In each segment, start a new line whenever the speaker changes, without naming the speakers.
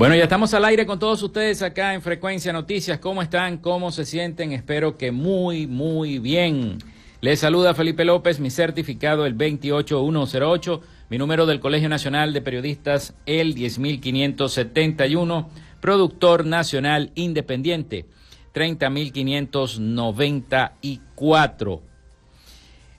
Bueno, ya estamos al aire con todos ustedes acá en Frecuencia Noticias. ¿Cómo están? ¿Cómo se sienten? Espero que muy, muy bien. Les saluda Felipe López, mi certificado el 28108, mi número del Colegio Nacional de Periodistas el 10571, productor nacional independiente 30594.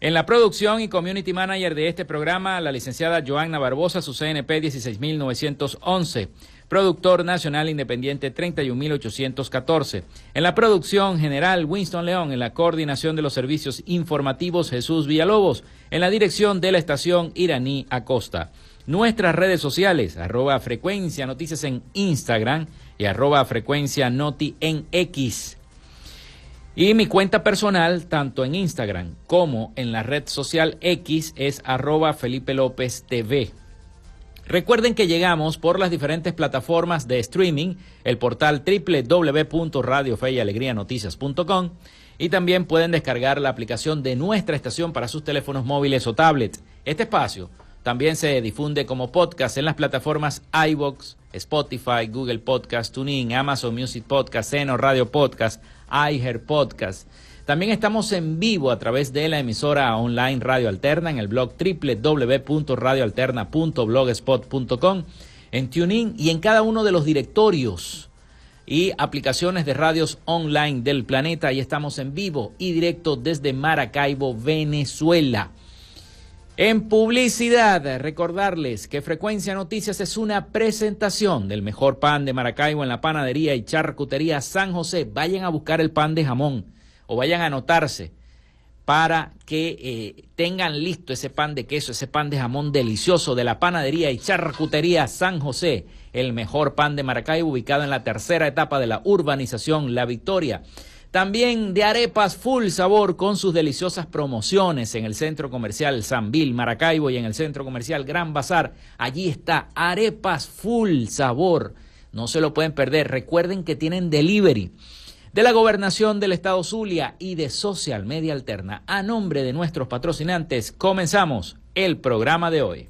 En la producción y community manager de este programa, la licenciada Joanna Barbosa, su CNP 16911 productor nacional independiente 31814. En la producción general Winston León, en la coordinación de los servicios informativos Jesús Villalobos, en la dirección de la estación Iraní Acosta. Nuestras redes sociales, arroba frecuencia noticias en Instagram y arroba frecuencia noti en X. Y mi cuenta personal, tanto en Instagram como en la red social X, es arroba Felipe López TV. Recuerden que llegamos por las diferentes plataformas de streaming, el portal www.radiofeyalegrianoticias.com y también pueden descargar la aplicación de nuestra estación para sus teléfonos móviles o tablets. Este espacio también se difunde como podcast en las plataformas iBox, Spotify, Google Podcast, TuneIn, Amazon Music Podcast, Seno Radio Podcast, iHeart Podcast. También estamos en vivo a través de la emisora online Radio Alterna en el blog www.radioalterna.blogspot.com, en TuneIn y en cada uno de los directorios y aplicaciones de radios online del planeta. Y estamos en vivo y directo desde Maracaibo, Venezuela. En publicidad, recordarles que Frecuencia Noticias es una presentación del mejor pan de Maracaibo en la panadería y charcutería San José. Vayan a buscar el pan de jamón o vayan a anotarse para que eh, tengan listo ese pan de queso, ese pan de jamón delicioso de la panadería y charcutería San José, el mejor pan de Maracaibo, ubicado en la tercera etapa de la urbanización La Victoria. También de arepas full sabor con sus deliciosas promociones en el centro comercial Sanvil, Maracaibo y en el centro comercial Gran Bazar. Allí está arepas full sabor. No se lo pueden perder. Recuerden que tienen delivery de la Gobernación del Estado Zulia y de Social Media Alterna. A nombre de nuestros patrocinantes, comenzamos el programa de hoy.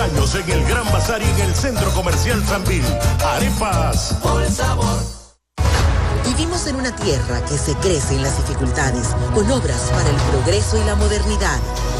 Años en el Gran Bazar y en el Centro Comercial Sanvil. Arepas.
Por sabor. Vivimos en una tierra que se crece en las dificultades, con obras para el progreso y la modernidad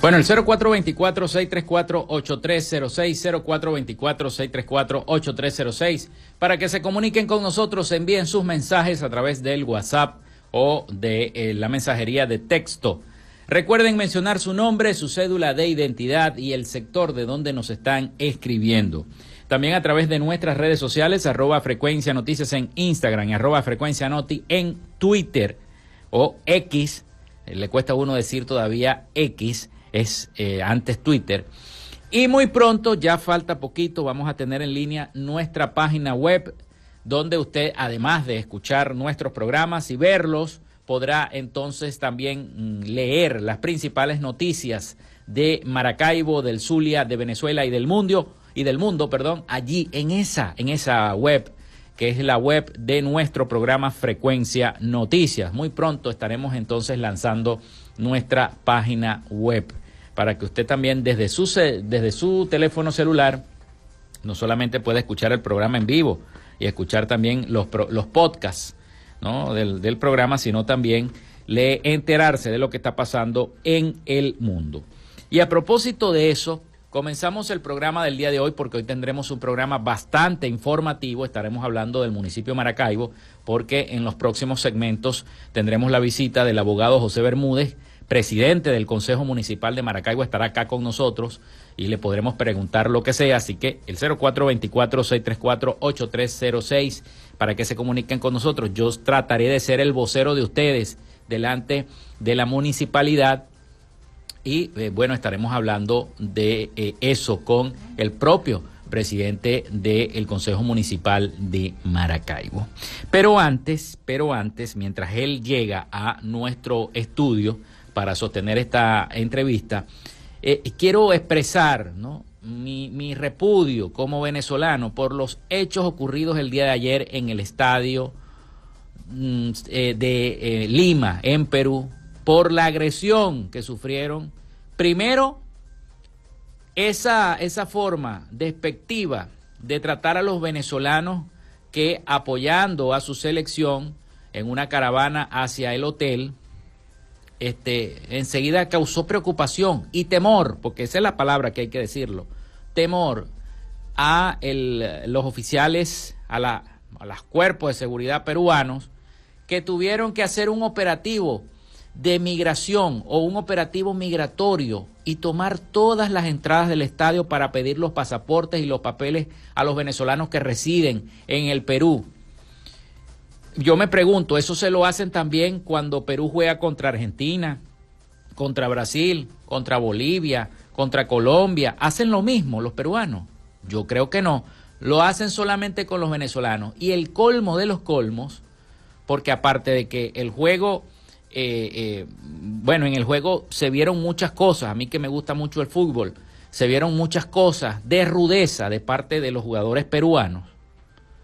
Bueno, el 0424-634-8306, 0424-634-8306, para que se comuniquen con nosotros, envíen sus mensajes a través del WhatsApp o de eh, la mensajería de texto. Recuerden mencionar su nombre, su cédula de identidad y el sector de donde nos están escribiendo. También a través de nuestras redes sociales, arroba frecuencia noticias en Instagram arroba frecuencia noti en Twitter o X, le cuesta a uno decir todavía X, es eh, antes Twitter. Y muy pronto, ya falta poquito, vamos a tener en línea nuestra página web, donde usted, además de escuchar nuestros programas y verlos, podrá entonces también mm, leer las principales noticias de Maracaibo, del Zulia, de Venezuela y del mundo, y del mundo, perdón, allí en esa, en esa web que es la web de nuestro programa Frecuencia Noticias. Muy pronto estaremos entonces lanzando nuestra página web para que usted también desde su, desde su teléfono celular no solamente pueda escuchar el programa en vivo y escuchar también los, los podcasts ¿no? del, del programa, sino también le enterarse de lo que está pasando en el mundo. Y a propósito de eso, Comenzamos el programa del día de hoy porque hoy tendremos un programa bastante informativo. Estaremos hablando del municipio de Maracaibo porque en los próximos segmentos tendremos la visita del abogado José Bermúdez, presidente del Consejo Municipal de Maracaibo, estará acá con nosotros y le podremos preguntar lo que sea. Así que el 0424-634-8306 para que se comuniquen con nosotros. Yo trataré de ser el vocero de ustedes delante de la municipalidad y eh, bueno, estaremos hablando de eh, eso con el propio presidente del Consejo Municipal de Maracaibo. Pero antes, pero antes, mientras él llega a nuestro estudio para sostener esta entrevista, eh, quiero expresar mi, mi, repudio como venezolano por los hechos ocurridos el día de ayer en el estadio mm, de Lima, en Perú, por la agresión que sufrieron. Primero, esa, esa forma despectiva de tratar a los venezolanos que apoyando a su selección en una caravana hacia el hotel, este, enseguida causó preocupación y temor, porque esa es la palabra que hay que decirlo, temor a los oficiales, a, la, a los cuerpos de seguridad peruanos que tuvieron que hacer un operativo de migración o un operativo migratorio y tomar todas las entradas del estadio para pedir los pasaportes y los papeles a los venezolanos que residen en el Perú. Yo me pregunto, ¿eso se lo hacen también cuando Perú juega contra Argentina, contra Brasil, contra Bolivia, contra Colombia? ¿Hacen lo mismo los peruanos? Yo creo que no. Lo hacen solamente con los venezolanos. Y el colmo de los colmos porque aparte de que el juego, eh, eh, bueno, en el juego se vieron muchas cosas, a mí que me gusta mucho el fútbol, se vieron muchas cosas de rudeza de parte de los jugadores peruanos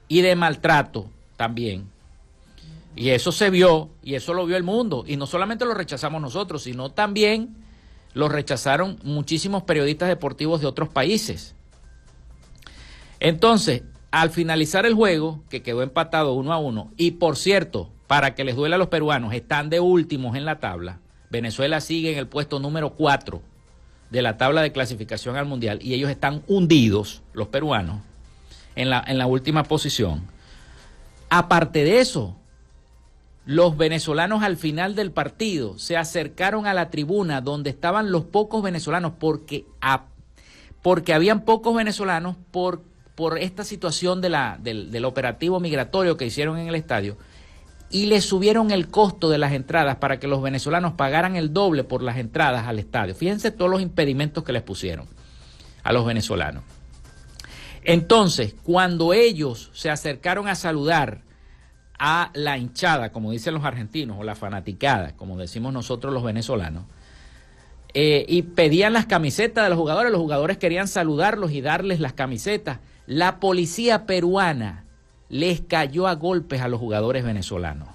y de maltrato también. Y eso se vio, y eso lo vio el mundo, y no solamente lo rechazamos nosotros, sino también lo rechazaron muchísimos periodistas deportivos de otros países. Entonces, al finalizar el juego, que quedó empatado uno a uno, y por cierto, para que les duela a los peruanos, están de últimos en la tabla. Venezuela sigue en el puesto número 4 de la tabla de clasificación al Mundial y ellos están hundidos, los peruanos, en la, en la última posición. Aparte de eso, los venezolanos al final del partido se acercaron a la tribuna donde estaban los pocos venezolanos porque, porque habían pocos venezolanos por por esta situación de la, del, operativo migratorio que hicieron en el estadio y le subieron el costo de las entradas para que los venezolanos pagaran el doble por las entradas al estadio. Fíjense todos los impedimentos que les pusieron a los venezolanos. Entonces, cuando ellos se acercaron a saludar a la hinchada, como dicen los argentinos, o la fanaticada, como decimos nosotros los venezolanos, eh, y pedían las camisetas de los jugadores, los jugadores querían saludarlos y darles las camisetas la policía peruana les cayó a golpes a los jugadores venezolanos.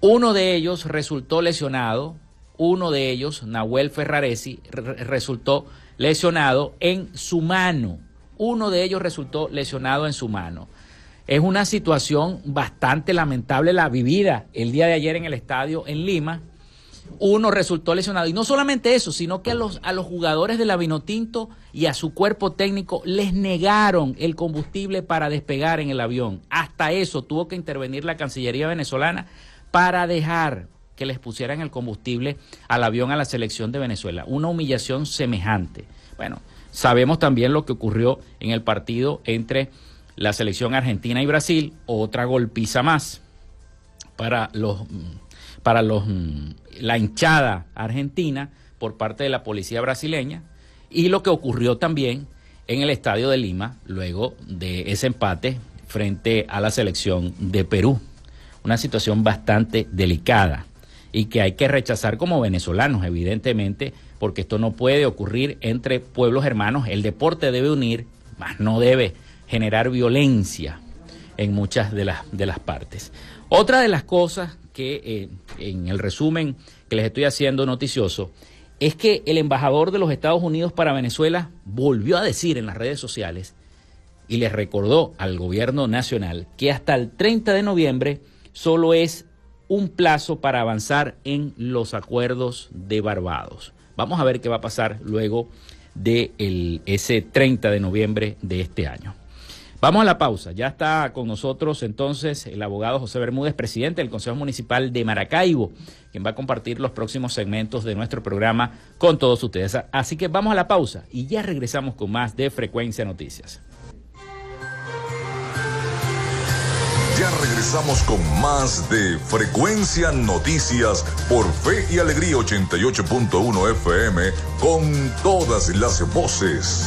Uno de ellos resultó lesionado, uno de ellos, Nahuel Ferraresi, resultó lesionado en su mano. Uno de ellos resultó lesionado en su mano. Es una situación bastante lamentable la vivida el día de ayer en el estadio en Lima, uno resultó lesionado. Y no solamente eso, sino que a los, a los jugadores de la Vinotinto y a su cuerpo técnico les negaron el combustible para despegar en el avión. Hasta eso tuvo que intervenir la Cancillería venezolana para dejar que les pusieran el combustible al avión a la selección de Venezuela. Una humillación semejante. Bueno, sabemos también lo que ocurrió en el partido entre la selección argentina y Brasil, otra golpiza más para los para los, mm, la hinchada argentina por parte de la policía brasileña y lo que ocurrió también en el estadio de Lima luego de ese empate frente a la selección de Perú. Una situación bastante delicada y que hay que rechazar como venezolanos, evidentemente, porque esto no puede ocurrir entre pueblos hermanos. El deporte debe unir, más no debe generar violencia en muchas de las, de las partes. Otra de las cosas que eh, en el resumen que les estoy haciendo noticioso es que el embajador de los Estados Unidos para Venezuela volvió a decir en las redes sociales y les recordó al gobierno nacional que hasta el 30 de noviembre solo es un plazo para avanzar en los acuerdos de Barbados. Vamos a ver qué va a pasar luego de ese 30 de noviembre de este año. Vamos a la pausa. Ya está con nosotros entonces el abogado José Bermúdez, presidente del Consejo Municipal de Maracaibo, quien va a compartir los próximos segmentos de nuestro programa con todos ustedes. Así que vamos a la pausa y ya regresamos con más de Frecuencia Noticias.
Ya regresamos con más de Frecuencia Noticias por Fe y Alegría 88.1 FM con todas las voces.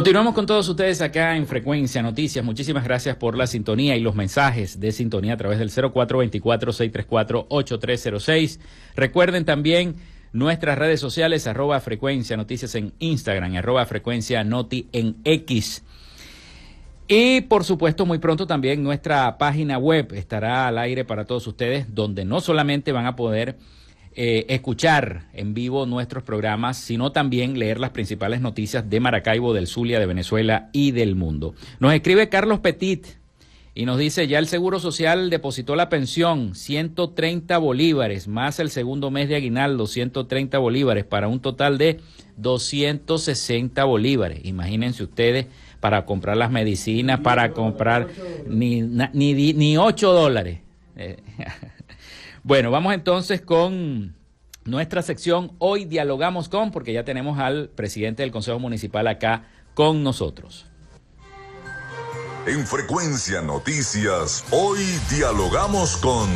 Continuamos con todos ustedes acá en Frecuencia Noticias. Muchísimas gracias por la sintonía y los mensajes de sintonía a través del 0424-634-8306. Recuerden también nuestras redes sociales, arroba Frecuencia Noticias en Instagram, arroba Frecuencia Noti en X. Y por supuesto, muy pronto también nuestra página web estará al aire para todos ustedes, donde no solamente van a poder eh, escuchar en vivo nuestros programas, sino también leer las principales noticias de Maracaibo, del Zulia, de Venezuela y del mundo. Nos escribe Carlos Petit. Y nos dice, ya el Seguro Social depositó la pensión, 130 bolívares, más el segundo mes de aguinaldo, 130 bolívares, para un total de 260 bolívares. Imagínense ustedes para comprar las medicinas, para comprar ni, ni, ni 8 dólares. Eh, bueno, vamos entonces con nuestra sección. Hoy dialogamos con, porque ya tenemos al presidente del Consejo Municipal acá con nosotros.
En Frecuencia Noticias, hoy dialogamos con...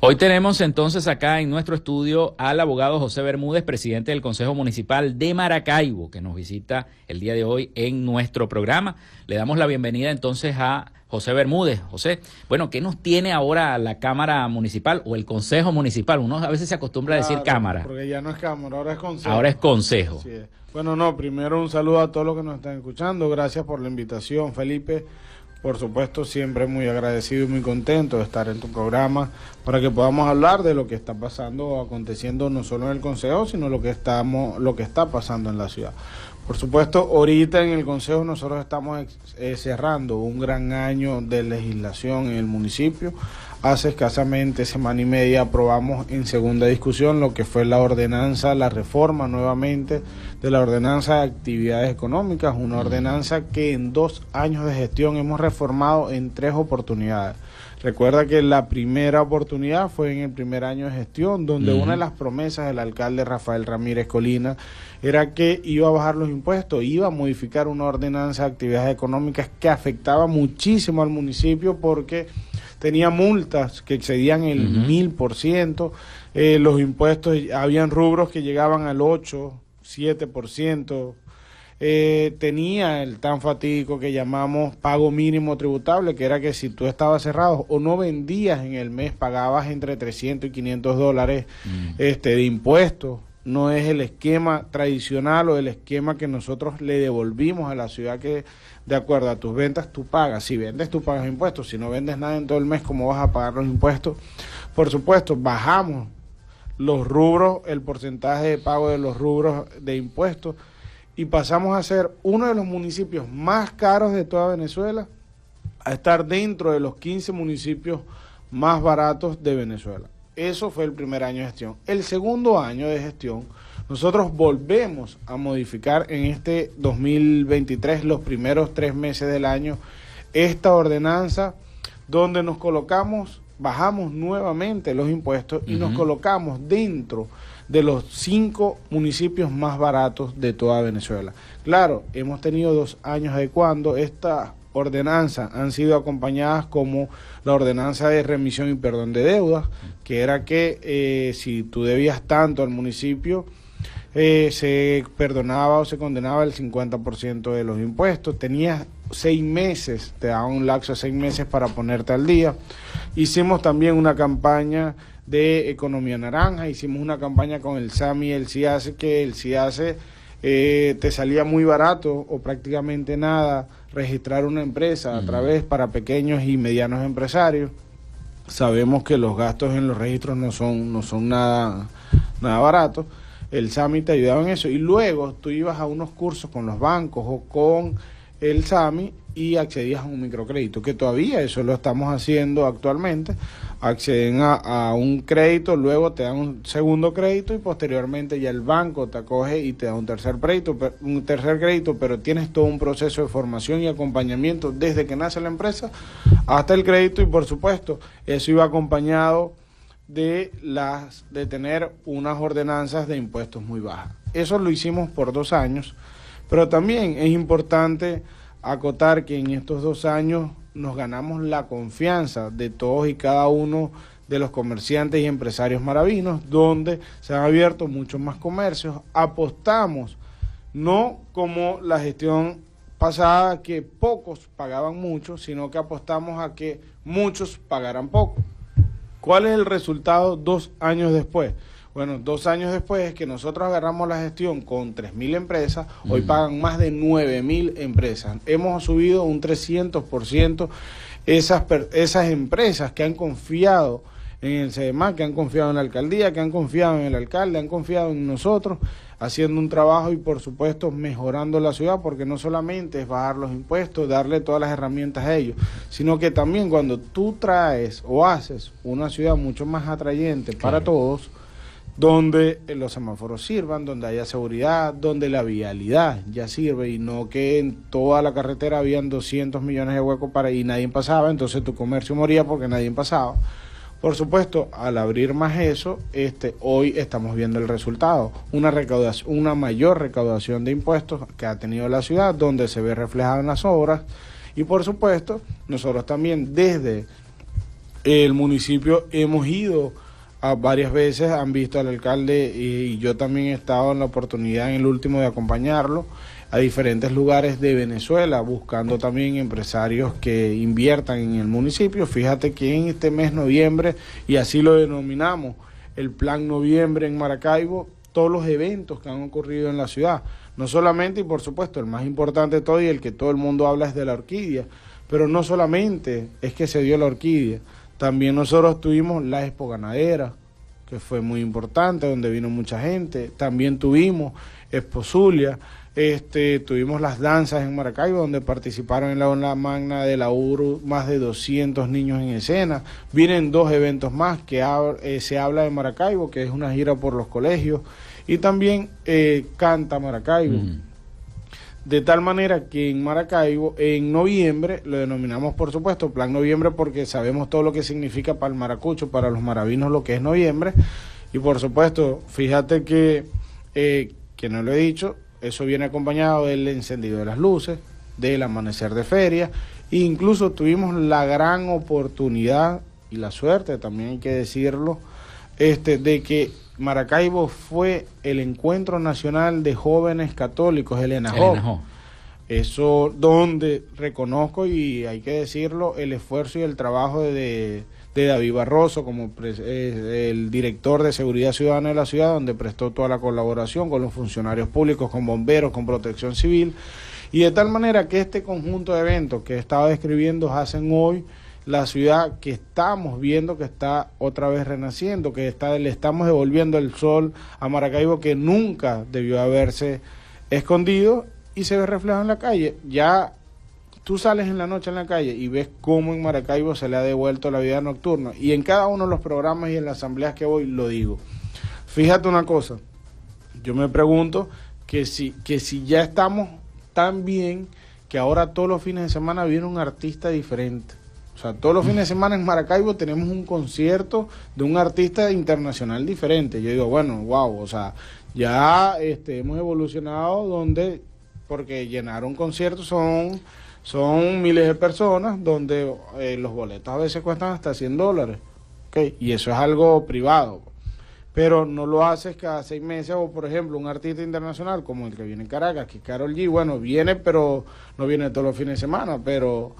Hoy tenemos entonces acá en nuestro estudio al abogado José Bermúdez, presidente del Consejo Municipal de Maracaibo, que nos visita el día de hoy en nuestro programa. Le damos la bienvenida entonces a José Bermúdez. José, bueno, ¿qué nos tiene ahora la Cámara Municipal o el Consejo Municipal? Uno a veces se acostumbra a decir Cámara.
Porque ya no es Cámara, ahora es Consejo.
Ahora es Consejo.
Bueno, no, primero un saludo a todos los que nos están escuchando. Gracias por la invitación, Felipe. Por supuesto, siempre muy agradecido y muy contento de estar en tu programa para que podamos hablar de lo que está pasando o aconteciendo no solo en el Consejo, sino lo que estamos, lo que está pasando en la ciudad. Por supuesto, ahorita en el Consejo nosotros estamos eh, cerrando un gran año de legislación en el municipio. Hace escasamente semana y media aprobamos en segunda discusión lo que fue la ordenanza, la reforma nuevamente de la ordenanza de actividades económicas, una ordenanza que en dos años de gestión hemos reformado en tres oportunidades. Recuerda que la primera oportunidad fue en el primer año de gestión, donde una de las promesas del alcalde Rafael Ramírez Colina era que iba a bajar los impuestos, iba a modificar una ordenanza de actividades económicas que afectaba muchísimo al municipio porque tenía multas que excedían el mil por ciento, eh, los impuestos, habían rubros que llegaban al 8, 7 por ciento, eh, tenía el tan fatídico que llamamos pago mínimo tributable, que era que si tú estabas cerrado o no vendías en el mes, pagabas entre 300 y 500 dólares mm. este, de impuestos. No es el esquema tradicional o el esquema que nosotros le devolvimos a la ciudad que de acuerdo a tus ventas tú pagas. Si vendes, tú pagas impuestos. Si no vendes nada en todo el mes, ¿cómo vas a pagar los impuestos? Por supuesto, bajamos los rubros, el porcentaje de pago de los rubros de impuestos y pasamos a ser uno de los municipios más caros de toda Venezuela a estar dentro de los 15 municipios más baratos de Venezuela. Eso fue el primer año de gestión. El segundo año de gestión, nosotros volvemos a modificar en este 2023, los primeros tres meses del año, esta ordenanza donde nos colocamos, bajamos nuevamente los impuestos y nos colocamos dentro de los cinco municipios más baratos de toda Venezuela. Claro, hemos tenido dos años adecuando esta ordenanza han sido acompañadas como la ordenanza de remisión y perdón de deudas, que era que eh, si tú debías tanto al municipio, eh, se perdonaba o se condenaba el 50% de los impuestos. Tenías seis meses, te daba un lapso de seis meses para ponerte al día. Hicimos también una campaña de Economía Naranja, hicimos una campaña con el SAMI el CIACE, que el CIACE eh, te salía muy barato o prácticamente nada registrar una empresa a través para pequeños y medianos empresarios. Sabemos que los gastos en los registros no son, no son nada, nada baratos. El SAMI te ayudaba en eso. Y luego tú ibas a unos cursos con los bancos o con el SAMI y accedías a un microcrédito, que todavía eso lo estamos haciendo actualmente. Acceden a, un crédito, luego te dan un segundo crédito y posteriormente ya el banco te acoge y te da un tercer crédito, un tercer crédito, pero tienes todo un proceso de formación y acompañamiento desde que nace la empresa hasta el crédito y por supuesto eso iba acompañado de las de tener unas ordenanzas de impuestos muy bajas. Eso lo hicimos por dos años, pero también es importante acotar que en estos dos años nos ganamos la confianza de todos y cada uno de los comerciantes y empresarios maravinos, donde se han abierto muchos más comercios. Apostamos, no como la gestión pasada, que pocos pagaban mucho, sino que apostamos a que muchos pagaran poco. ¿Cuál es el resultado dos años después? Bueno, dos años después que nosotros agarramos la gestión con 3.000 empresas, hoy pagan más de 9.000 empresas. Hemos subido un 300% esas, esas empresas que han confiado en el CEMA, que han confiado en la alcaldía, que han confiado en el alcalde, han confiado en nosotros, haciendo un trabajo y por supuesto mejorando la ciudad, porque no solamente es bajar los impuestos, darle todas las herramientas a ellos, sino que también cuando tú traes o haces una ciudad mucho más atrayente para todos, donde los semáforos sirvan, donde haya seguridad, donde la vialidad ya sirve y no que en toda la carretera habían 200 millones de huecos para y nadie pasaba, entonces tu comercio moría porque nadie pasaba. Por supuesto, al abrir más eso, este, hoy estamos viendo el resultado, una recaudación, una mayor recaudación de impuestos que ha tenido la ciudad, donde se ve reflejado en las obras, y por supuesto, nosotros también desde el municipio hemos ido varias veces, han visto al alcalde y yo también he estado en la oportunidad en el último de acompañarlo a diferentes lugares de Venezuela, buscando también empresarios que inviertan en el municipio. Fíjate que en este mes noviembre, y así lo denominamos, el Plan Noviembre en Maracaibo, todos los eventos que han ocurrido en la ciudad, no solamente y por supuesto el más importante de todo y el que todo el mundo habla es de la orquídea, pero no solamente es que se dio la orquídea, también nosotros tuvimos la Expo Ganadera, que fue muy importante, donde vino mucha gente, también tuvimos Expo Zulia, este, tuvimos las danzas en Maracaibo, donde participaron en la magna de la URU más de 200 niños en escena. Vienen dos eventos más que eh, se habla de Maracaibo, que es una gira por los colegios, y también eh, canta Maracaibo. De tal manera que en Maracaibo, en noviembre, lo denominamos por supuesto Plan Noviembre porque sabemos todo lo que significa para el maracucho, para los maravinos lo que es noviembre. Y por supuesto, fíjate que, eh, que no lo he dicho, eso viene acompañado del encendido de las luces, del amanecer de feria, e incluso tuvimos la gran oportunidad y la suerte, también hay que decirlo, este, de que Maracaibo fue el encuentro nacional de jóvenes católicos, el ENAJO. Eso donde reconozco y hay que decirlo el esfuerzo y el trabajo de, de David Barroso como eh, el director de Seguridad Ciudadana de la ciudad, donde prestó toda la colaboración con los funcionarios públicos, con bomberos, con protección civil, y de tal manera que este conjunto de eventos que estaba describiendo hacen hoy la ciudad que estamos viendo que está otra vez renaciendo, que está, le estamos devolviendo el sol a Maracaibo que nunca debió haberse escondido y se ve reflejado en la calle. Ya tú sales en la noche en la calle y ves cómo en Maracaibo se le ha devuelto la vida nocturna. Y en cada uno de los programas y en las asambleas que voy lo digo. Fíjate una cosa, yo me pregunto que si, que si ya estamos tan bien que ahora todos los fines de semana viene un artista diferente. O sea, todos los fines de semana en Maracaibo tenemos un concierto de un artista internacional diferente. Yo digo, bueno, wow, o sea, ya este, hemos evolucionado donde, porque llenar un concierto son son miles de personas donde eh, los boletos a veces cuestan hasta 100 dólares. Okay, y eso es algo privado. Pero no lo haces cada seis meses o, por ejemplo, un artista internacional como el que viene en Caracas, que es Carol G. Bueno, viene, pero no viene todos los fines de semana. Pero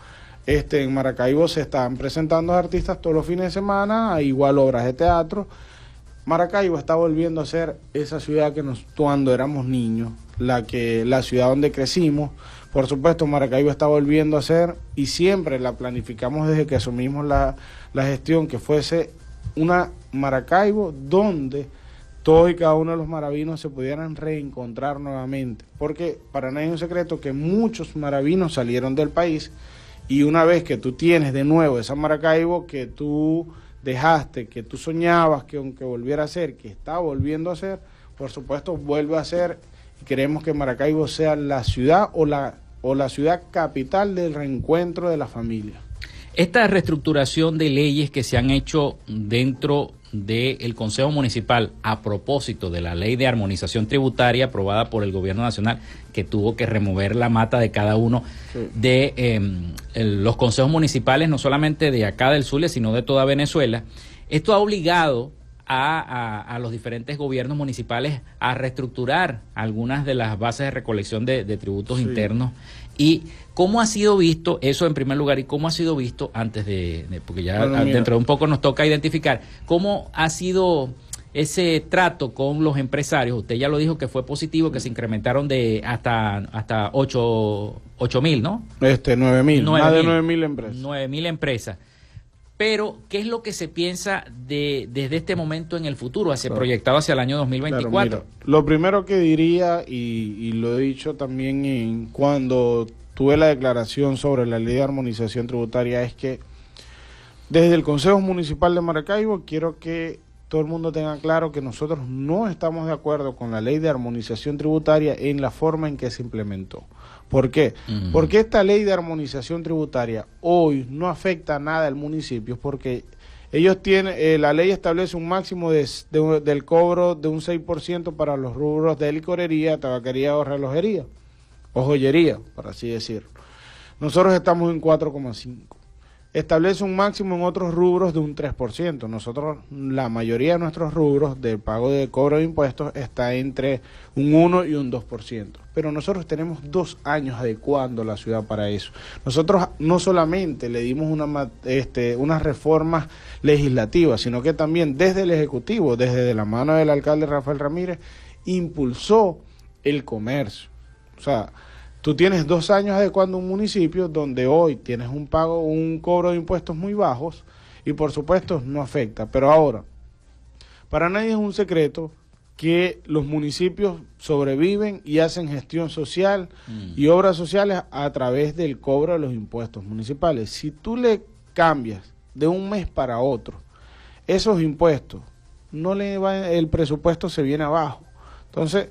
este en Maracaibo se están presentando artistas todos los fines de semana, igual obras de teatro. Maracaibo está volviendo a ser esa ciudad que nos cuando éramos niños, la que la ciudad donde crecimos, por supuesto, Maracaibo está volviendo a ser y siempre la planificamos desde que asumimos la, gestión que fuese una Maracaibo donde todos y cada uno de los maravinos se pudieran reencontrar nuevamente. Porque para nadie es un secreto que muchos maravinos salieron del país y una vez que tú tienes de nuevo esa Maracaibo que tú dejaste, que tú soñabas que aunque volviera a ser, que está volviendo a ser, por supuesto vuelve a ser y queremos que Maracaibo sea la ciudad o la o la ciudad capital del reencuentro de la familia.
Esta reestructuración de leyes que se han hecho dentro del Consejo Municipal a propósito de la ley de armonización tributaria aprobada por el Gobierno Nacional, que tuvo que remover la mata de cada uno de em, los consejos municipales, no solamente de acá del Zulia, sino de toda Venezuela. Esto ha obligado a, los diferentes gobiernos municipales a reestructurar algunas de las bases de recolección de, tributos internos. ¿Y cómo ha sido visto eso en primer lugar y cómo ha sido visto antes de, porque ya dentro de un poco nos toca identificar, cómo ha sido ese trato con los empresarios? Usted ya lo dijo que fue positivo, que se incrementaron de hasta hasta 8 mil, ¿no?
Este, 9 mil, más de 9 mil empresas.
9 mil empresas Pero, ¿qué es lo que se piensa de, desde este momento en el futuro, hacia, proyectado hacia el año 2024?
lo primero que diría, y, y, lo he dicho también en, cuando tuve la declaración sobre la ley de armonización tributaria, es que desde el Consejo Municipal de Maracaibo quiero que todo el mundo tenga claro que nosotros no estamos de acuerdo con la ley de armonización tributaria en la forma en que se implementó. ¿Por qué? Porque esta ley de armonización tributaria hoy no afecta nada al municipio porque ellos tienen, eh, la ley establece un máximo de, del cobro de un 6% para los rubros de licorería, tabaquería o relojería, o joyería, por así decirlo. Nosotros estamos en 4,5 establece un máximo en otros rubros de un 3%. Nosotros, la mayoría de nuestros rubros de pago de cobro de impuestos está entre un 1 y un 2%. Pero nosotros tenemos dos años adecuando la ciudad para eso. Nosotros no solamente le dimos una, este, unas reformas legislativas, sino que también desde el Ejecutivo, desde la mano del alcalde Rafael Ramírez, impulsó el comercio. O sea, Tú tienes dos años adecuando un municipio donde hoy tienes un pago, un cobro de impuestos muy bajos y por supuesto no afecta. Pero ahora, para nadie es un secreto que los municipios sobreviven y hacen gestión social mm. y obras sociales a través del cobro de los impuestos municipales. Si tú le cambias de un mes para otro esos impuestos, no le va, el presupuesto se viene abajo. Entonces,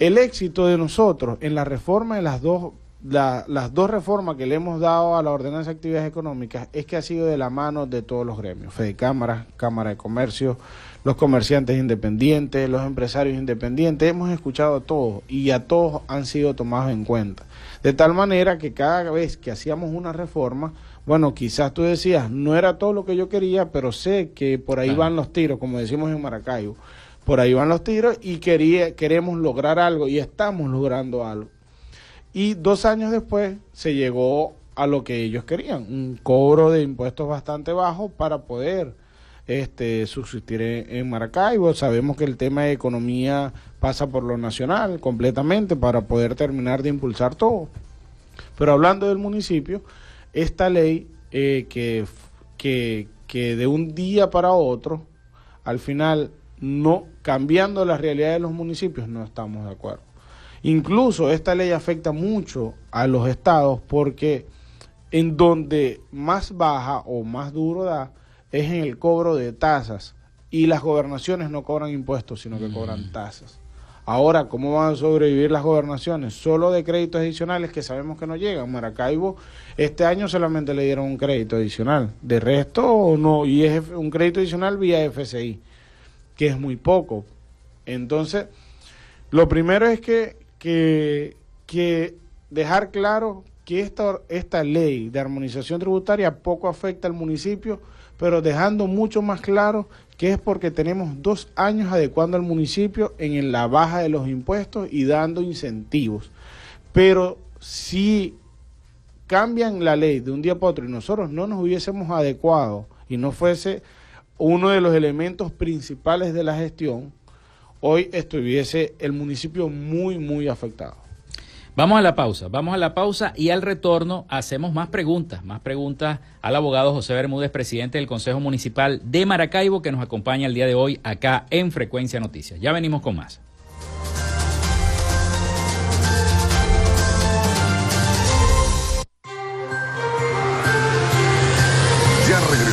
el éxito de nosotros en la reforma de las dos, las dos reformas que le hemos dado a la ordenanza de actividades económicas es que ha sido de la mano de todos los gremios, Fede Cámara, Cámara de Comercio, los comerciantes independientes, los empresarios independientes, hemos escuchado a todos y a todos han sido tomados en cuenta. De tal manera que cada vez que hacíamos una reforma, bueno, quizás tú decías, no era todo lo que yo quería, pero sé que por ahí van los tiros, como decimos en Maracaibo por ahí van los tiros y queremos lograr algo y estamos logrando algo. Y dos años después se llegó a lo que ellos querían, un cobro de impuestos bastante bajo para poder este, subsistir en, Maracaibo. Sabemos que el tema de economía pasa por lo nacional completamente para poder terminar de impulsar todo. Pero hablando del municipio, esta ley eh, que de un día para otro, al final no cambiando la realidad de los municipios, no estamos de acuerdo. Incluso esta ley afecta mucho a los estados porque en donde más baja o más duro da es en el cobro de tasas y las gobernaciones no cobran impuestos, sino que mm. cobran tasas. Ahora, ¿cómo van a sobrevivir las gobernaciones? Solo de créditos adicionales que sabemos que no llegan. Maracaibo este año solamente le dieron un crédito adicional. De resto, no, y es un crédito adicional vía FCI que es muy poco. Entonces, lo primero es que, que, dejar claro que esta, esta ley de armonización tributaria poco afecta al municipio, pero dejando mucho más claro que es porque tenemos dos años adecuando al municipio en la baja de los impuestos y dando incentivos. Pero si cambian la ley de un día para otro y nosotros no nos hubiésemos adecuado y no fuese uno de los elementos principales de la gestión, hoy estuviese el municipio muy, muy afectado.
Vamos a la pausa, vamos a la pausa y al retorno hacemos más preguntas, más preguntas al abogado José Bermúdez, presidente del Consejo Municipal de Maracaibo, que nos acompaña el día de hoy acá en Frecuencia Noticias. Ya venimos con más.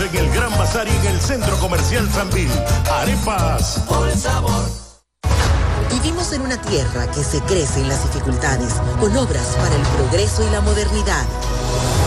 En el Gran Bazar y en el Centro Comercial Sanvil. Arepas.
Por sabor. Vivimos en una tierra que se crece en las dificultades, con obras para el progreso y la modernidad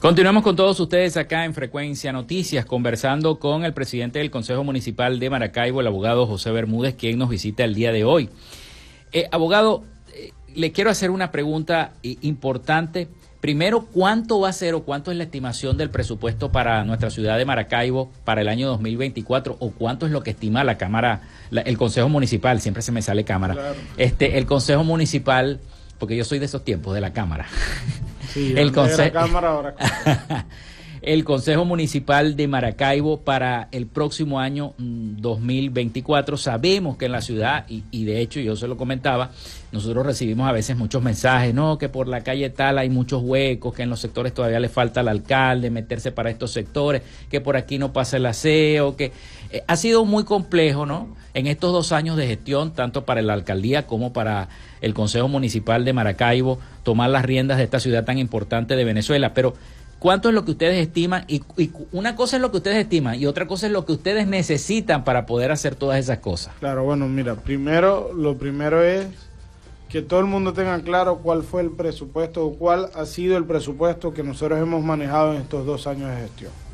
Continuamos con todos ustedes acá en Frecuencia Noticias, conversando con el presidente del Consejo Municipal de Maracaibo, el abogado José Bermúdez, quien nos visita el día de hoy. Eh, abogado, eh, le quiero hacer una pregunta eh, importante. Primero, ¿cuánto va a ser o cuánto es la estimación del presupuesto para nuestra ciudad de Maracaibo para el año 2024 o cuánto es lo que estima la Cámara, el Consejo Municipal? Siempre se me sale Cámara. Este, el Consejo Municipal, porque yo soy de esos tiempos de la Cámara. el, el Consejo Municipal de Maracaibo para el próximo año 2024. Mm, Sabemos que en la ciudad, y, de hecho yo se lo comentaba, nosotros recibimos a veces muchos mensajes, no, que por la calle tal hay muchos huecos, que en los sectores todavía le falta al alcalde meterse para estos sectores, que por aquí no pasa el aseo, que eh, ha sido muy complejo, ¿no? En estos dos años de gestión, tanto para la alcaldía como para el Consejo Municipal de Maracaibo, tomar las riendas de esta ciudad tan importante de Venezuela. Pero, ¿cuánto es lo que ustedes estiman? Y, una cosa es lo que ustedes estiman y otra cosa es lo que ustedes necesitan para poder hacer todas esas cosas.
Claro, bueno, mira, primero, lo primero es que todo el mundo tenga claro cuál fue el presupuesto o cuál ha sido el presupuesto que nosotros hemos manejado en estos dos años de gestión.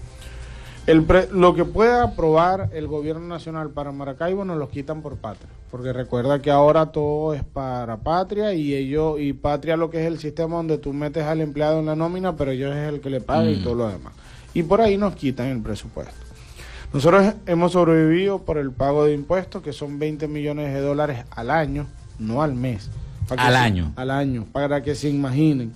El lo que pueda aprobar el gobierno nacional para Maracaibo nos lo quitan por patria, porque recuerda que ahora todo es para patria y ellos y patria lo que es el sistema donde tú metes al empleado en la nómina, pero ellos es el que le paga y todo lo demás. Y por ahí nos quitan el presupuesto. Nosotros hemos sobrevivido por el pago de impuestos, que son 20 millones de dólares al año, no al mes.
al año.
al año, para que se imaginen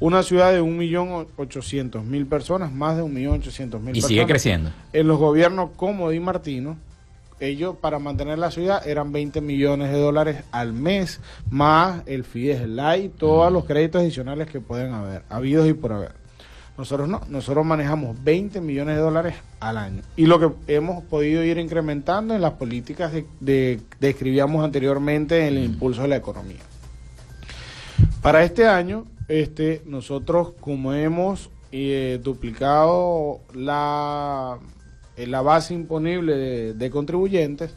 una ciudad de 1.800.000 personas, más de 1.800.000 personas.
Y sigue creciendo.
En los gobiernos como Di Martino, ellos para mantener la ciudad eran 20 millones de dólares al mes, más el FIDES, LAI, todos los créditos adicionales que pueden haber, habidos y por haber. Nosotros no, nosotros manejamos 20 millones de dólares al año. Y lo que hemos podido ir incrementando en las políticas de, de describíamos anteriormente en el mm. impulso de la economía. Para este año este, nosotros como hemos eh, duplicado la, eh, la base imponible de, contribuyentes,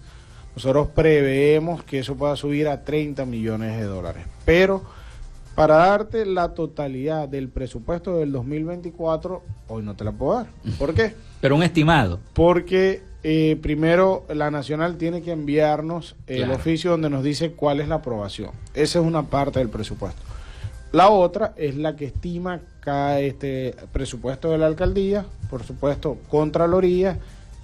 nosotros preveemos que eso pueda subir a 30 millones de dólares. Pero para darte la totalidad del presupuesto del 2024, hoy no te la puedo dar. ¿Por qué?
Pero un estimado.
Porque eh, primero la Nacional tiene que enviarnos el oficio donde nos dice cuál es la aprobación. Esa es una parte del presupuesto. La otra es la que estima cada este presupuesto de la alcaldía, por supuesto, Contraloría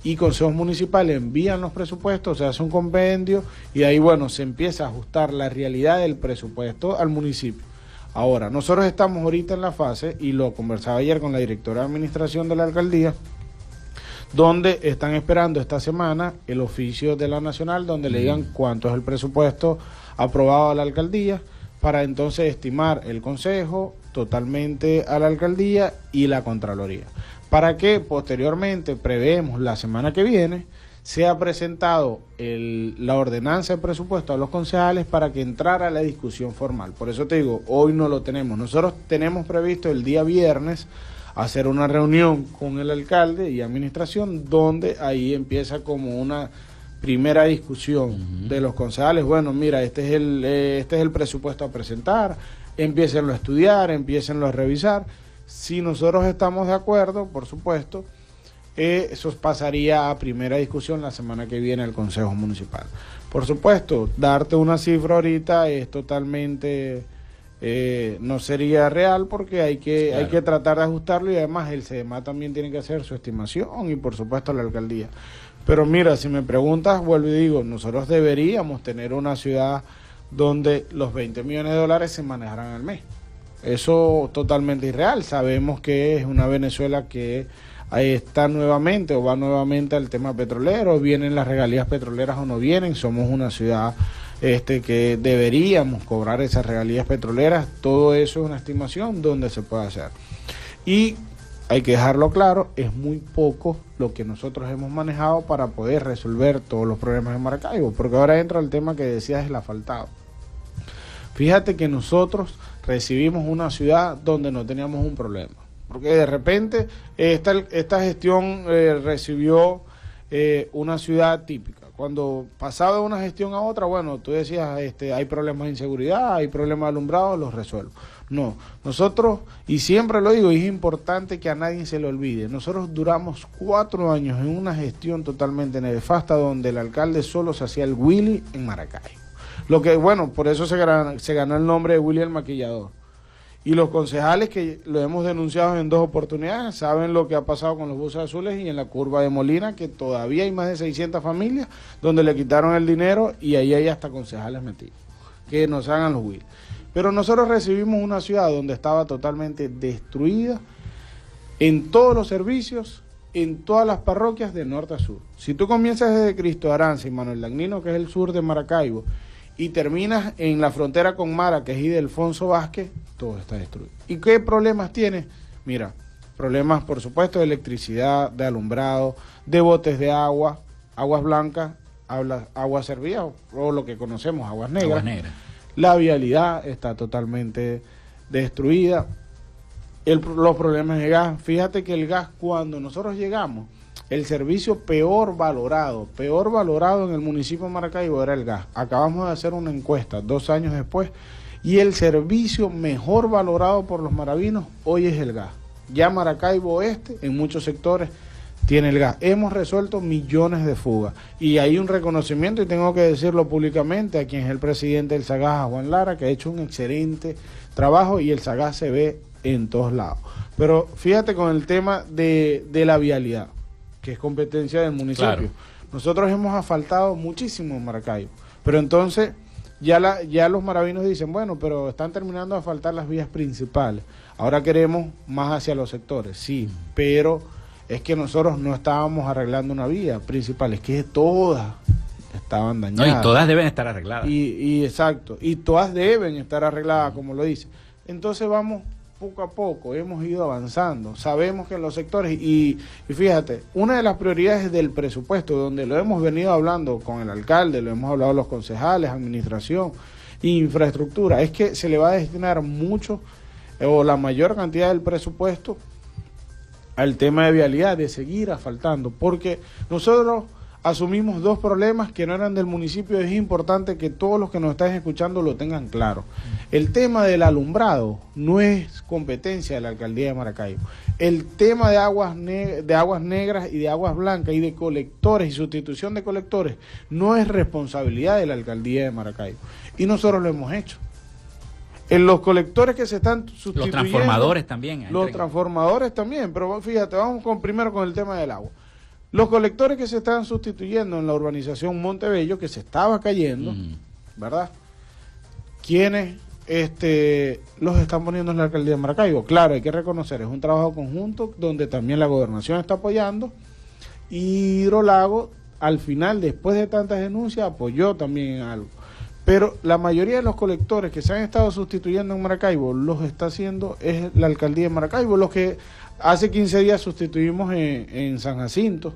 y consejos municipales envían los presupuestos, se hace un compendio y ahí, bueno, se empieza a ajustar la realidad del presupuesto al municipio. Ahora, nosotros estamos ahorita en la fase, y lo conversaba ayer con la directora de administración de la alcaldía, donde están esperando esta semana el oficio de la Nacional, donde le digan cuánto es el presupuesto aprobado a la alcaldía, para entonces estimar el Consejo totalmente a la alcaldía y la Contraloría. Para que posteriormente, prevemos la semana que viene, sea presentado la ordenanza de presupuesto a los concejales para que entrara la discusión formal. Por eso te digo, hoy no lo tenemos. Nosotros tenemos previsto el día viernes hacer una reunión con el alcalde y administración donde ahí empieza como una primera discusión de los concejales. Bueno, mira, este es el eh, este es el presupuesto a presentar, empiecen a estudiar, empiecen a revisar. Si nosotros estamos de acuerdo, por supuesto, eh, eso pasaría a primera discusión la semana que viene al Consejo Municipal. Por supuesto, darte una cifra ahorita es totalmente eh, no sería real porque hay que, hay que tratar de ajustarlo y además el CEMA también tiene que hacer su estimación y por supuesto la alcaldía. Pero mira, si me preguntas, vuelvo y digo, nosotros deberíamos tener una ciudad donde los 20 millones de dólares se manejaran al mes. Eso totalmente irreal. Sabemos que es una Venezuela que está nuevamente o va nuevamente al tema petrolero, vienen las regalías petroleras o no vienen, somos una ciudad este, que deberíamos cobrar esas regalías petroleras, todo eso es una estimación donde se puede hacer. Y hay que dejarlo claro, es muy poco lo que nosotros hemos manejado para poder resolver todos los problemas de Maracaibo, porque ahora entra el tema que decías el asfaltado. Fíjate que nosotros recibimos una ciudad donde no teníamos un problema, porque de repente esta, esta gestión eh, recibió eh, una ciudad típica cuando pasaba de una gestión a otra, bueno, tú decías, este, hay problemas de inseguridad, hay problemas de alumbrado, los resuelvo. No, nosotros, y siempre lo digo, es importante que a nadie se le olvide, nosotros duramos cuatro años en una gestión totalmente nefasta donde el alcalde solo se hacía el Willy en Maracay. Lo que, bueno, por eso se ganó, se ganó el nombre de Willy el Maquillador. Y los concejales que lo hemos denunciado en dos oportunidades saben lo que ha pasado con los buses azules y en la curva de Molina, que todavía hay más de 600 familias donde le quitaron el dinero y ahí hay hasta concejales metidos. Que nos hagan los will. Pero nosotros recibimos una ciudad donde estaba totalmente destruida en todos los servicios, en todas las parroquias de norte a sur. Si tú comienzas desde Cristo Aranza y Manuel Dagnino, que es el sur de Maracaibo, y terminas en la frontera con Mara, que es de Alfonso Vázquez, todo está destruido. ¿Y qué problemas tiene? Mira, problemas por supuesto de electricidad, de alumbrado, de botes de agua, aguas blancas, agua servida o, lo que conocemos, aguas negras. La vialidad está totalmente destruida. los problemas de gas. Fíjate que el gas cuando nosotros llegamos el servicio peor valorado, peor valorado en el municipio de Maracaibo era el gas. Acabamos de hacer una encuesta dos años después y el servicio mejor valorado por los maravinos hoy es el gas. Ya Maracaibo Oeste, en muchos sectores, tiene el gas. Hemos resuelto millones de fugas y hay un reconocimiento, y tengo que decirlo públicamente, a quien es el presidente del SAGAS, Juan Lara, que ha hecho un excelente trabajo y el SAGAS se ve en todos lados. Pero fíjate con el tema de, de la vialidad que es competencia del municipio. Nosotros hemos asfaltado muchísimo en Maracaibo, pero entonces ya, la, ya los maravinos dicen, bueno, pero están terminando de asfaltar las vías principales. Ahora queremos más hacia los sectores, sí, pero es que nosotros no estábamos arreglando una vía principal, es que todas estaban dañadas.
No, y todas deben estar arregladas.
Y, y exacto, y todas deben estar arregladas, como lo dice. Entonces vamos poco a poco hemos ido avanzando. Sabemos que en los sectores, y, fíjate, una de las prioridades del presupuesto, donde lo hemos venido hablando con el alcalde, lo hemos hablado los concejales, administración, infraestructura, es que se le va a destinar mucho o la mayor cantidad del presupuesto al tema de vialidad, de seguir asfaltando, porque nosotros asumimos dos problemas que no eran del municipio. Es importante que todos los que nos están escuchando lo tengan claro. El tema del alumbrado no es competencia de la alcaldía de Maracaibo. El tema de aguas, de aguas negras y de aguas blancas y de colectores y sustitución de colectores no es responsabilidad de la alcaldía de Maracaibo. Y nosotros lo hemos hecho. En los colectores que se están sustituyendo.
Los transformadores también.
Los transformadores también. Pero fíjate, vamos con, primero con el tema del agua. Los colectores que se están sustituyendo en la urbanización Montebello, que se estaba cayendo, ¿verdad? ¿Quiénes este, los están poniendo en la alcaldía de Maracaibo? Claro, hay que reconocer, es un trabajo conjunto donde también la gobernación está apoyando y Hidrolago, al final, después de tantas denuncias, apoyó también en algo. Pero la mayoría de los colectores que se han estado sustituyendo en Maracaibo los está haciendo es la alcaldía de Maracaibo, los que hace 15 días sustituimos en, San Jacinto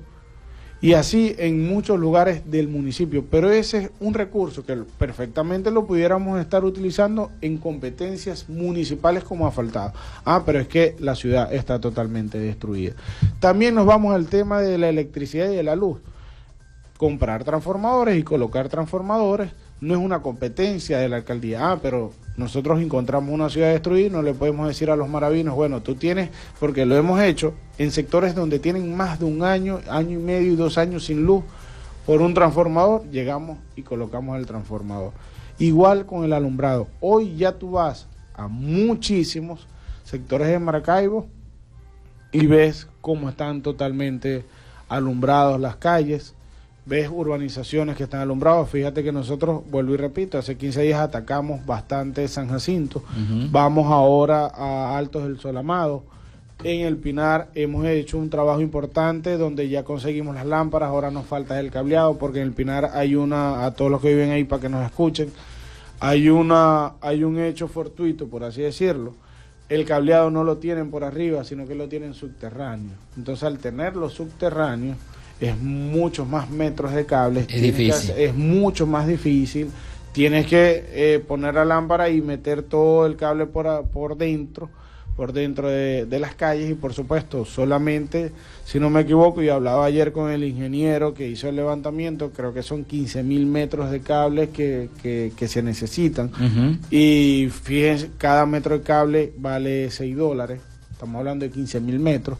y así en muchos lugares del municipio. Pero ese es un recurso que perfectamente lo pudiéramos estar utilizando en competencias municipales como asfaltado. Ah, pero es que la ciudad está totalmente destruida. También nos vamos al tema de la electricidad y de la luz. Comprar transformadores y colocar transformadores no es una competencia de la alcaldía. Ah, pero nosotros encontramos una ciudad destruida y no le podemos decir a los maravinos, bueno, tú tienes, porque lo hemos hecho en sectores donde tienen más de un año, año y medio y dos años sin luz por un transformador, llegamos y colocamos el transformador. Igual con el alumbrado. Hoy ya tú vas a muchísimos sectores de Maracaibo y ves cómo están totalmente alumbrados las calles, ves urbanizaciones que están alumbradas. Fíjate que nosotros, vuelvo y repito, hace 15 días atacamos bastante San Jacinto. Vamos ahora a Altos del Sol Amado. En el Pinar hemos hecho un trabajo importante donde ya conseguimos las lámparas, ahora nos falta el cableado porque en el Pinar hay una, a todos los que viven ahí para que nos escuchen, hay una, hay un hecho fortuito, por así decirlo. El cableado no lo tienen por arriba, sino que lo tienen subterráneo. Entonces al tenerlo subterráneo, es muchos más metros de cables.
Es difícil.
es mucho más difícil. Tienes que eh, poner la lámpara y meter todo el cable por, por dentro, por dentro de, las calles y por supuesto solamente, si no me equivoco, y hablaba ayer con el ingeniero que hizo el levantamiento, creo que son 15 mil metros de cables que, que, se necesitan. Y fíjense, cada metro de cable vale 6 dólares, estamos hablando de 15 mil metros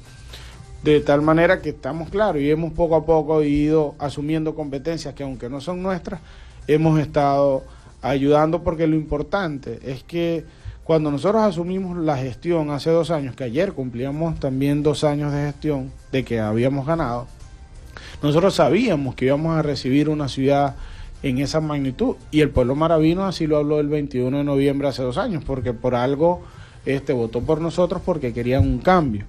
de tal manera que estamos claros y hemos poco a poco ido asumiendo competencias que aunque no son nuestras, hemos estado ayudando porque lo importante es que cuando nosotros asumimos la gestión hace dos años, que ayer cumplíamos también dos años de gestión de que habíamos ganado, nosotros sabíamos que íbamos a recibir una ciudad en esa magnitud y el pueblo maravino así lo habló el 21 de noviembre hace dos años, porque por algo este votó por nosotros porque querían un cambio.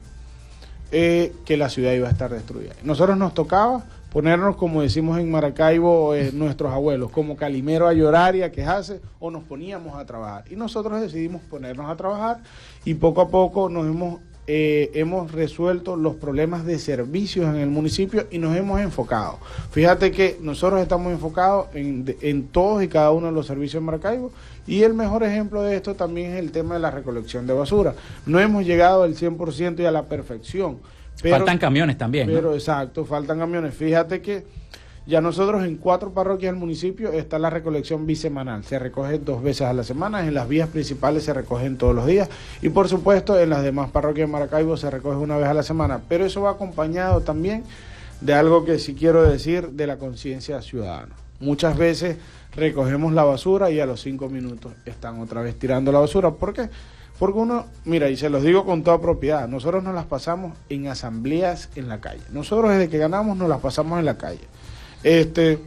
Eh, que la ciudad iba a estar destruida. Nosotros nos tocaba ponernos, como decimos en Maracaibo, eh, nuestros abuelos, como calimero a llorar y a quejarse, o nos poníamos a trabajar. Y nosotros decidimos ponernos a trabajar y poco a poco nos hemos eh, hemos resuelto los problemas de servicios en el municipio y nos hemos enfocado. Fíjate que nosotros estamos enfocados en, en todos y cada uno de los servicios en Maracaibo y el mejor ejemplo de esto también es el tema de la recolección de basura. No hemos llegado al 100% y a la perfección.
faltan camiones también.
Pero exacto, faltan camiones. Fíjate que ya nosotros en cuatro parroquias del municipio está la recolección bisemanal. Se recoge dos veces a la semana, en las vías principales se recogen todos los días y por supuesto en las demás parroquias de Maracaibo se recoge una vez a la semana. Pero eso va acompañado también de algo que sí quiero decir de la conciencia ciudadana. Muchas veces recogemos la basura y a los cinco minutos están otra vez tirando la basura. ¿Por qué? Porque uno, mira, y se los digo con toda propiedad, nosotros nos las pasamos en asambleas en la calle. Nosotros desde que ganamos nos las pasamos en la calle. Este,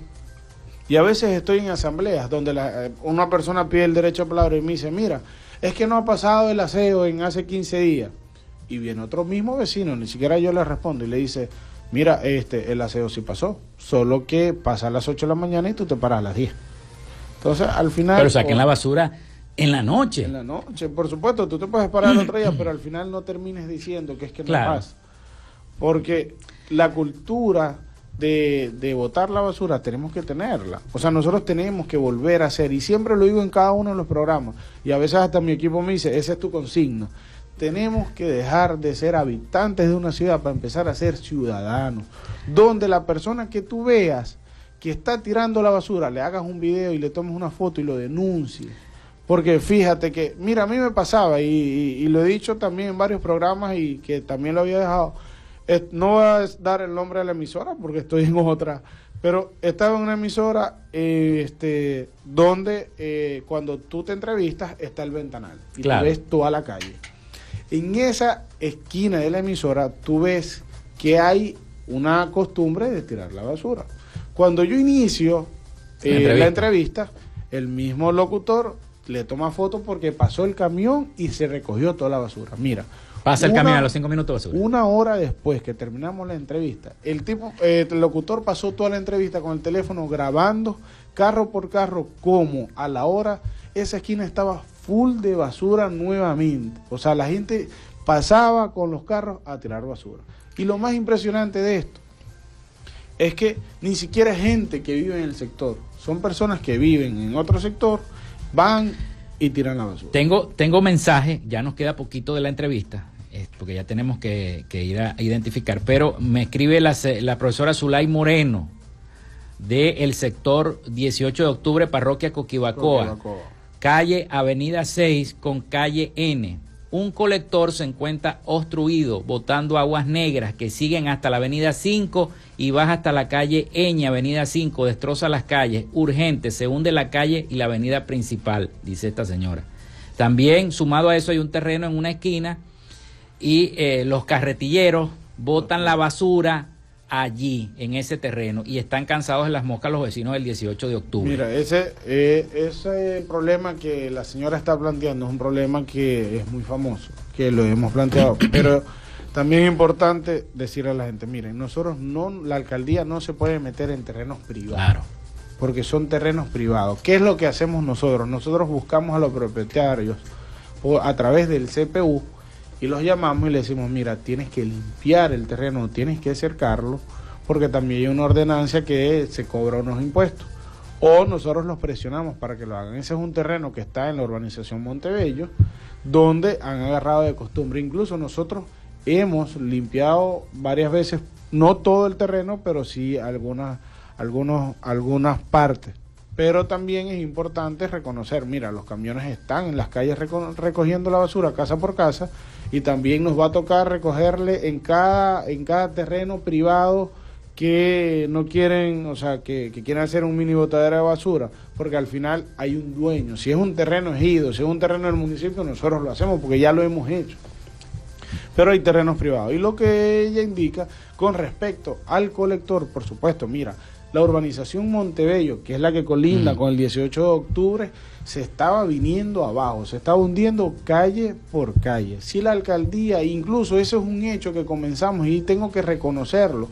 y a veces estoy en asambleas donde la, una persona pide el derecho a palabra y me dice, mira, es que no ha pasado el aseo en hace 15 días. Y viene otro mismo vecino, ni siquiera yo le respondo y le dice, mira, este, el aseo sí pasó, solo que pasa a las 8 de la mañana y tú te paras a las 10. Entonces, al final...
Pero saquen la basura en la noche.
En la noche, por supuesto, tú te puedes parar el otro día, pero al final no termines diciendo que es que no pasa. Porque la cultura de, de botar la basura tenemos que tenerla. O sea, nosotros tenemos que volver a hacer, y siempre lo digo en cada uno de los programas, y a veces hasta mi equipo me dice, esa es tu consigna. Tenemos que dejar de ser habitantes de una ciudad para empezar a ser ciudadanos, donde la persona que tú veas que está tirando la basura, le hagas un video y le tomes una foto y lo denuncies. Porque fíjate que, mira, a mí me pasaba, y, y lo he dicho también en varios programas y que también lo había dejado, no voy a dar el nombre de la emisora porque estoy en otra, pero estaba en una emisora este, donde eh, cuando tú te entrevistas está el ventanal y tú ves toda la calle. En esa esquina de la emisora tú ves que hay una costumbre de tirar la basura. Cuando yo inicio eh, la entrevista, el mismo locutor le toma foto porque pasó el camión y se recogió toda la basura. Mira.
Pasa el camión a los cinco minutos
basura. Una hora después que terminamos la entrevista, el tipo, eh, el locutor pasó toda la entrevista con el teléfono grabando carro por carro como a la hora esa esquina estaba full de basura nuevamente. O sea, la gente pasaba con los carros a tirar basura. Y lo más impresionante de esto es que ni siquiera gente que vive en el sector, son personas que viven en otro sector, van y tiran la basura.
Tengo, tengo mensaje, ya nos queda poquito de la entrevista, porque ya tenemos que, ir a identificar, pero me escribe la, la profesora Zulay Moreno del sector 18 de octubre, parroquia Coquibacoa, calle Avenida 6 con calle N un colector se encuentra obstruido, botando aguas negras que siguen hasta la avenida 5 y baja hasta la calle Eña, avenida 5, destroza las calles, urgente, se hunde la calle y la avenida principal, dice esta señora. También, sumado a eso, hay un terreno en una esquina y eh, los carretilleros botan la basura allí, en ese terreno, y están cansados de las moscas los vecinos del 18 de octubre.
Mira, ese, eh, ese problema que la señora está planteando es un problema que es muy famoso, que lo hemos planteado, pero también es importante decirle a la gente, miren, nosotros no, la alcaldía no se puede meter en terrenos privados. Claro. Porque son terrenos privados. ¿Qué es lo que hacemos nosotros? Nosotros buscamos a los propietarios a través del CPU y los llamamos y le decimos, mira, tienes que limpiar el terreno, tienes que cercarlo, porque también hay una ordenancia que se cobra unos impuestos. O nosotros los presionamos para que lo hagan. Ese es un terreno que está en la urbanización Montebello, donde han agarrado de costumbre. Incluso nosotros hemos limpiado varias veces, no todo el terreno, pero sí algunas, algunos, algunas partes. Pero también es importante reconocer, mira, los camiones están en las calles recogiendo la basura casa por casa y también nos va a tocar recogerle en cada, en cada terreno privado que no quieren, o sea, que, que quieren hacer un mini botadera de basura, porque al final hay un dueño. Si es un terreno ejido, si es un terreno del municipio, nosotros lo hacemos porque ya lo hemos hecho. Pero hay terrenos privados. Y lo que ella indica con respecto al colector, por supuesto, mira, la urbanización Montebello, que es la que colinda con el 18 de octubre, se estaba viniendo abajo, se estaba hundiendo calle por calle. Si la alcaldía, incluso eso es un hecho que comenzamos y tengo que reconocerlo,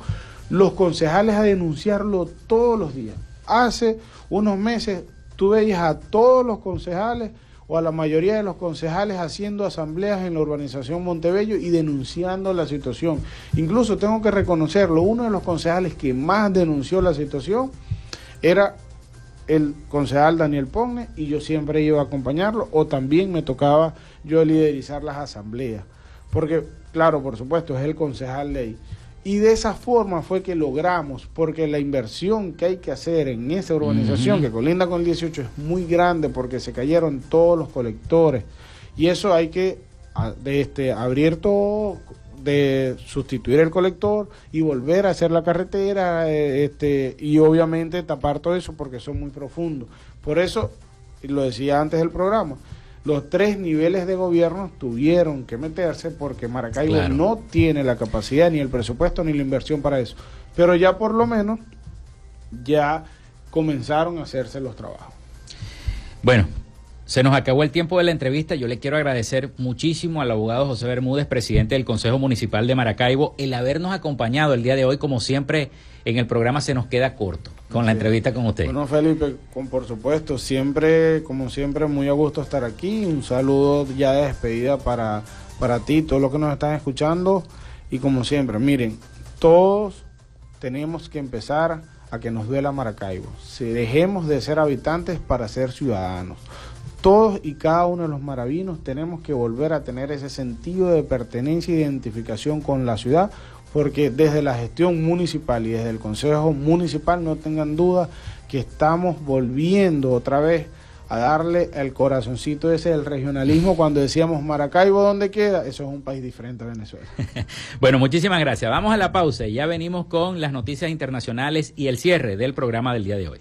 los concejales a denunciarlo todos los días. Hace unos meses tú veías a todos los concejales o a la mayoría de los concejales haciendo asambleas en la urbanización Montebello y denunciando la situación. Incluso tengo que reconocerlo, uno de los concejales que más denunció la situación era el concejal Daniel Pogne y yo siempre iba a acompañarlo o también me tocaba yo liderizar las asambleas. Porque, claro, por supuesto, es el concejal ley. Y de esa forma fue que logramos, porque la inversión que hay que hacer en esa urbanización, que colinda con el 18, es muy grande porque se cayeron todos los colectores. Y eso hay que de este, abrir todo, de sustituir el colector y volver a hacer la carretera eh, este, y obviamente tapar todo eso porque son muy profundos. Por eso, lo decía antes del programa, los tres niveles de gobierno tuvieron que meterse porque Maracaibo no tiene la capacidad, ni el presupuesto, ni la inversión para eso. Pero ya por lo menos ya comenzaron a hacerse los trabajos.
Bueno, se nos acabó el tiempo de la entrevista. Yo le quiero agradecer muchísimo al abogado José Bermúdez, presidente del Consejo Municipal de Maracaibo, el habernos acompañado el día de hoy. Como siempre, en el programa se nos queda corto con la entrevista con usted.
Bueno, Felipe, con, por supuesto, siempre, como siempre, muy a gusto estar aquí. Un saludo ya de despedida para, para ti, todos los que nos están escuchando. Y como siempre, miren, todos tenemos que empezar a que nos duela Maracaibo. Si dejemos de ser habitantes para ser ciudadanos todos y cada uno de los maravinos tenemos que volver a tener ese sentido de pertenencia e identificación con la ciudad, porque desde la gestión municipal y desde el Consejo Municipal no tengan duda que estamos volviendo otra vez a darle el corazoncito ese del regionalismo cuando decíamos Maracaibo, ¿dónde queda? Eso es un país diferente a Venezuela.
bueno, muchísimas gracias. Vamos a la pausa y ya venimos con las noticias internacionales y el cierre del programa del día de hoy.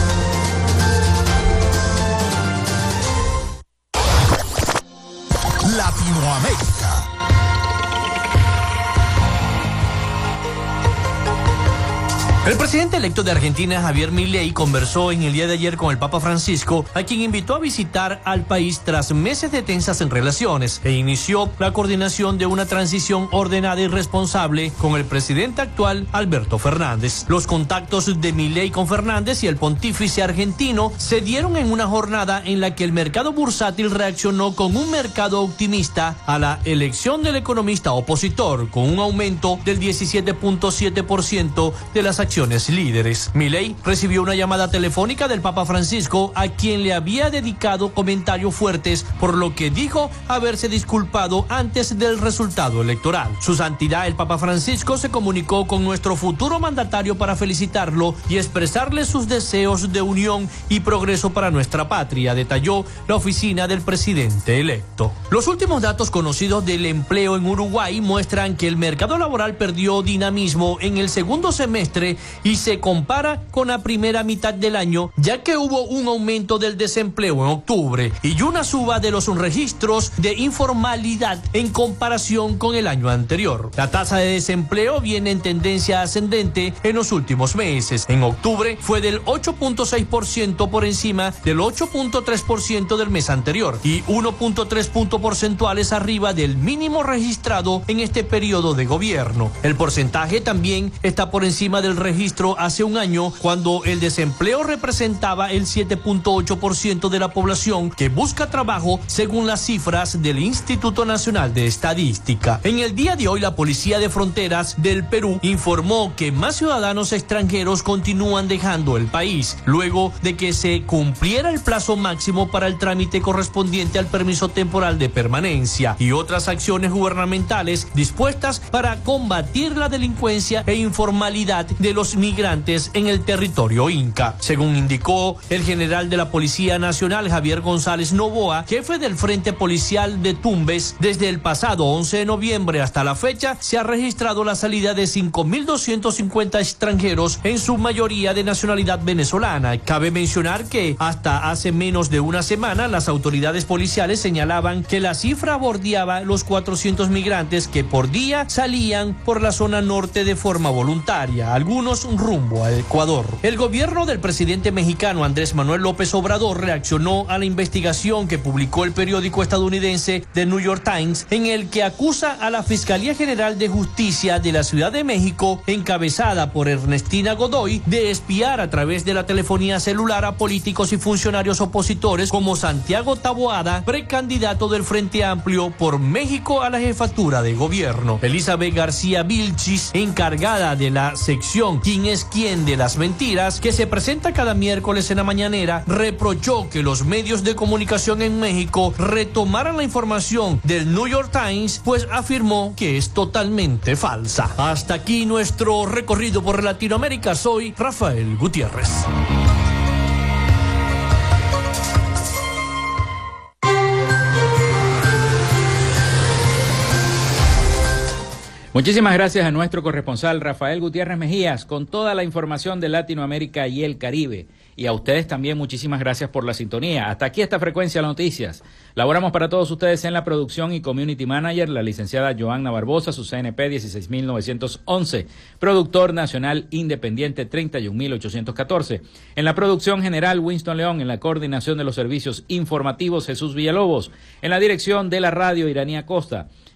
El presidente electo de Argentina, Javier Milei, conversó en el día de ayer con el Papa Francisco, a quien invitó a visitar al país tras meses de tensas en relaciones, e inició la coordinación de una transición ordenada y responsable con el presidente actual, Alberto Fernández. Los contactos de Milei con Fernández y el pontífice argentino se dieron en una jornada en la que el mercado bursátil reaccionó con un mercado optimista a la elección del economista opositor, con un aumento del 17.7% de las líderes. Milei recibió una llamada telefónica del Papa Francisco a quien le había dedicado comentarios fuertes por lo que dijo haberse disculpado antes del resultado electoral. Su santidad el Papa Francisco se comunicó con nuestro futuro mandatario para felicitarlo y expresarle sus deseos de unión y progreso para nuestra patria, detalló la oficina del presidente electo. Los últimos datos conocidos del empleo en Uruguay muestran que el mercado laboral perdió dinamismo en el segundo semestre y se compara con la primera mitad del año, ya que hubo un aumento del desempleo en octubre y una suba de los registros de informalidad en comparación con el año anterior. La tasa de desempleo viene en tendencia ascendente en los últimos meses. En octubre fue del 8.6% por encima del 8.3% del mes anterior y 1.3 puntos porcentuales arriba del mínimo registrado en este periodo de gobierno. El porcentaje también está por encima del registro hace un año cuando el desempleo representaba el 7.8% de la población que busca trabajo según las cifras del Instituto Nacional de Estadística. En el día de hoy la Policía de Fronteras del Perú informó que más ciudadanos extranjeros continúan dejando el país luego de que se cumpliera el plazo máximo para el trámite correspondiente al permiso temporal de permanencia y otras acciones gubernamentales dispuestas para combatir la delincuencia e informalidad de los migrantes en el territorio inca. Según indicó el general de la Policía Nacional Javier González Novoa, jefe del Frente Policial de Tumbes, desde el pasado 11 de noviembre hasta la fecha se ha registrado la salida de 5.250 extranjeros, en su mayoría de nacionalidad venezolana. Cabe mencionar que hasta hace menos de una semana las autoridades policiales señalaban que la cifra bordeaba los 400 migrantes que por día salían por la zona norte de forma voluntaria. Algunos rumbo a Ecuador. El gobierno del presidente mexicano Andrés Manuel López Obrador reaccionó a la investigación que publicó el periódico estadounidense The New York Times, en el que acusa a la Fiscalía General de Justicia de la Ciudad de México, encabezada por Ernestina Godoy, de espiar a través de la telefonía celular a políticos y funcionarios opositores como Santiago Taboada, precandidato del Frente Amplio por México a la jefatura de gobierno. Elizabeth García Vilchis, encargada de la sección quién es quién de las mentiras, que se presenta cada miércoles en la mañanera, reprochó que los medios de comunicación en México retomaran la información del New York Times, pues afirmó que es totalmente falsa. Hasta aquí nuestro recorrido por Latinoamérica. Soy Rafael Gutiérrez.
Muchísimas gracias a nuestro corresponsal Rafael Gutiérrez Mejías con toda la información de Latinoamérica y el Caribe. Y a ustedes también muchísimas gracias por la sintonía. Hasta aquí esta frecuencia de noticias. Laboramos para todos ustedes en la producción y community manager, la licenciada Joanna Barbosa, su CNP 16911, productor nacional independiente 31814. En la producción general Winston León, en la coordinación de los servicios informativos Jesús Villalobos, en la dirección de la radio Iranía Costa.